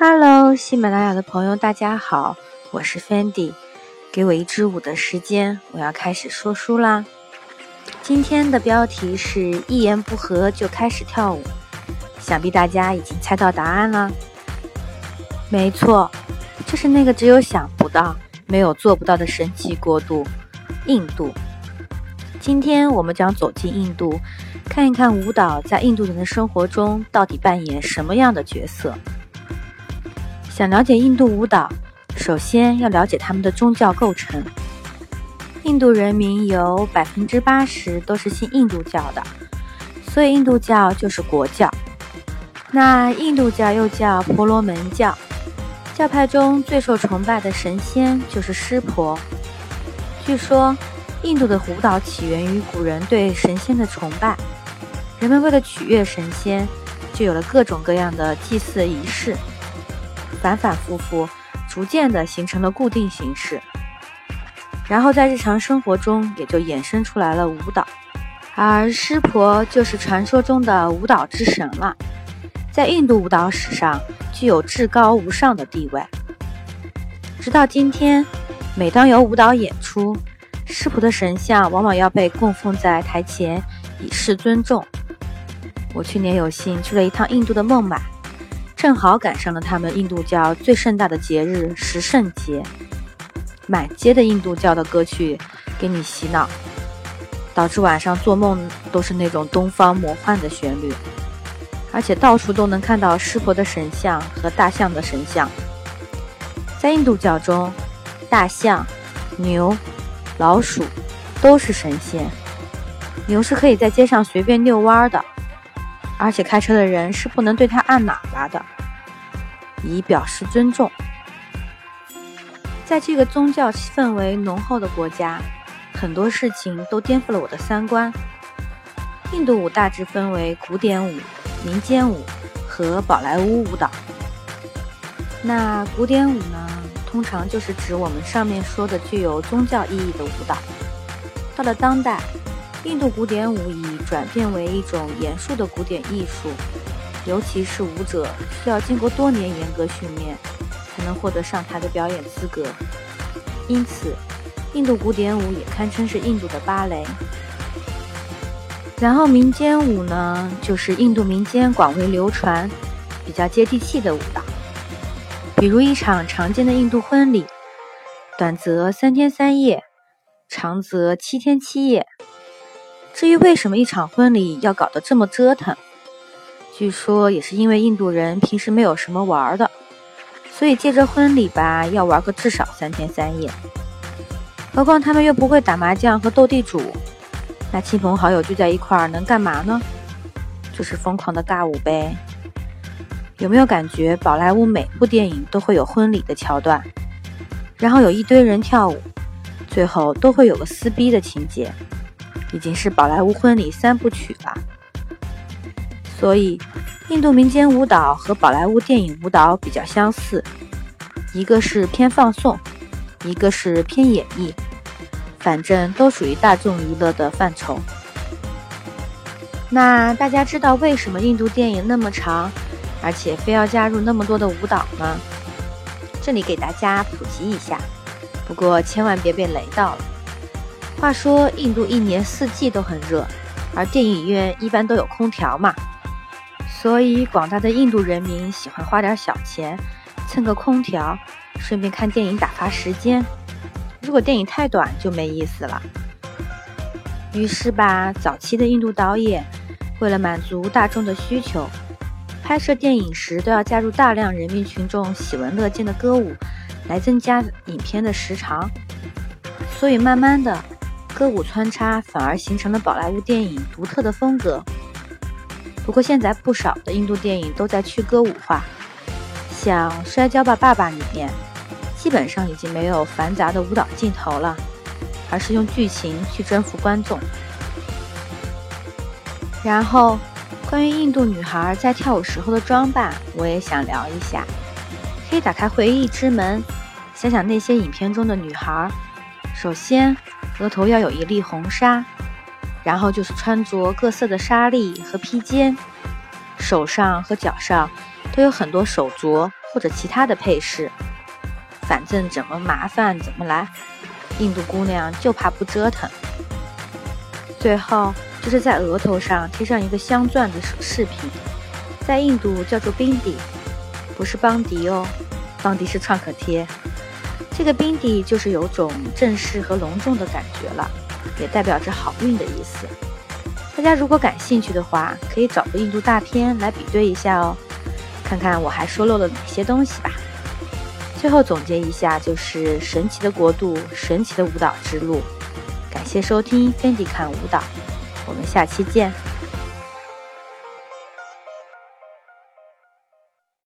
Hello，喜马拉雅的朋友，大家好，我是 Fendi。给我一支舞的时间，我要开始说书啦。今天的标题是一言不合就开始跳舞，想必大家已经猜到答案了。没错，就是那个只有想不到，没有做不到的神奇国度——印度。今天我们将走进印度，看一看舞蹈在印度人的生活中到底扮演什么样的角色。想了解印度舞蹈，首先要了解他们的宗教构成。印度人民有百分之八十都是信印度教的，所以印度教就是国教。那印度教又叫婆罗门教，教派中最受崇拜的神仙就是湿婆。据说。印度的舞蹈起源于古人对神仙的崇拜，人们为了取悦神仙，就有了各种各样的祭祀仪式，反反复复，逐渐的形成了固定形式。然后在日常生活中也就衍生出来了舞蹈，而湿婆就是传说中的舞蹈之神了，在印度舞蹈史上具有至高无上的地位。直到今天，每当有舞蹈演出，湿婆的神像往往要被供奉在台前，以示尊重。我去年有幸去了一趟印度的孟买，正好赶上了他们印度教最盛大的节日十圣节，满街的印度教的歌曲给你洗脑，导致晚上做梦都是那种东方魔幻的旋律，而且到处都能看到湿婆的神像和大象的神像。在印度教中，大象、牛。老鼠都是神仙，牛是可以在街上随便遛弯的，而且开车的人是不能对它按喇叭的，以表示尊重。在这个宗教氛围浓厚的国家，很多事情都颠覆了我的三观。印度舞大致分为古典舞、民间舞和宝莱坞舞蹈。那古典舞呢？通常就是指我们上面说的具有宗教意义的舞蹈。到了当代，印度古典舞已转变为一种严肃的古典艺术，尤其是舞者需要经过多年严格训练，才能获得上台的表演资格。因此，印度古典舞也堪称是印度的芭蕾。然后民间舞呢，就是印度民间广为流传、比较接地气的舞蹈。比如一场常见的印度婚礼，短则三天三夜，长则七天七夜。至于为什么一场婚礼要搞得这么折腾，据说也是因为印度人平时没有什么玩的，所以借着婚礼吧，要玩个至少三天三夜。何况他们又不会打麻将和斗地主，那亲朋好友聚在一块儿能干嘛呢？就是疯狂的尬舞呗。有没有感觉宝莱坞每部电影都会有婚礼的桥段，然后有一堆人跳舞，最后都会有个撕逼的情节，已经是宝莱坞婚礼三部曲了。所以，印度民间舞蹈和宝莱坞电影舞蹈比较相似，一个是偏放送，一个是偏演绎，反正都属于大众娱乐的范畴。那大家知道为什么印度电影那么长？而且非要加入那么多的舞蹈吗？这里给大家普及一下，不过千万别被雷到了。话说，印度一年四季都很热，而电影院一般都有空调嘛，所以广大的印度人民喜欢花点小钱蹭个空调，顺便看电影打发时间。如果电影太短就没意思了。于是吧，早期的印度导演为了满足大众的需求。拍摄电影时都要加入大量人民群众喜闻乐见的歌舞，来增加影片的时长。所以慢慢的，歌舞穿插反而形成了宝莱坞电影独特的风格。不过现在不少的印度电影都在去歌舞化，像《摔跤吧，爸爸》里面，基本上已经没有繁杂的舞蹈镜头了，而是用剧情去征服观众。然后。关于印度女孩在跳舞时候的装扮，我也想聊一下。可以打开回忆之门，想想那些影片中的女孩。首先，额头要有一粒红纱，然后就是穿着各色的纱丽和披肩，手上和脚上都有很多手镯或者其他的配饰，反正怎么麻烦怎么来。印度姑娘就怕不折腾。最后就是在额头上贴上一个镶钻的饰品，在印度叫做冰底，不是邦迪哦，邦迪是创可贴。这个冰底就是有种正式和隆重的感觉了，也代表着好运的意思。大家如果感兴趣的话，可以找个印度大片来比对一下哦，看看我还说漏了哪些东西吧。最后总结一下，就是神奇的国度，神奇的舞蹈之路。感谢收听 Fendi 看舞蹈，我们下期见。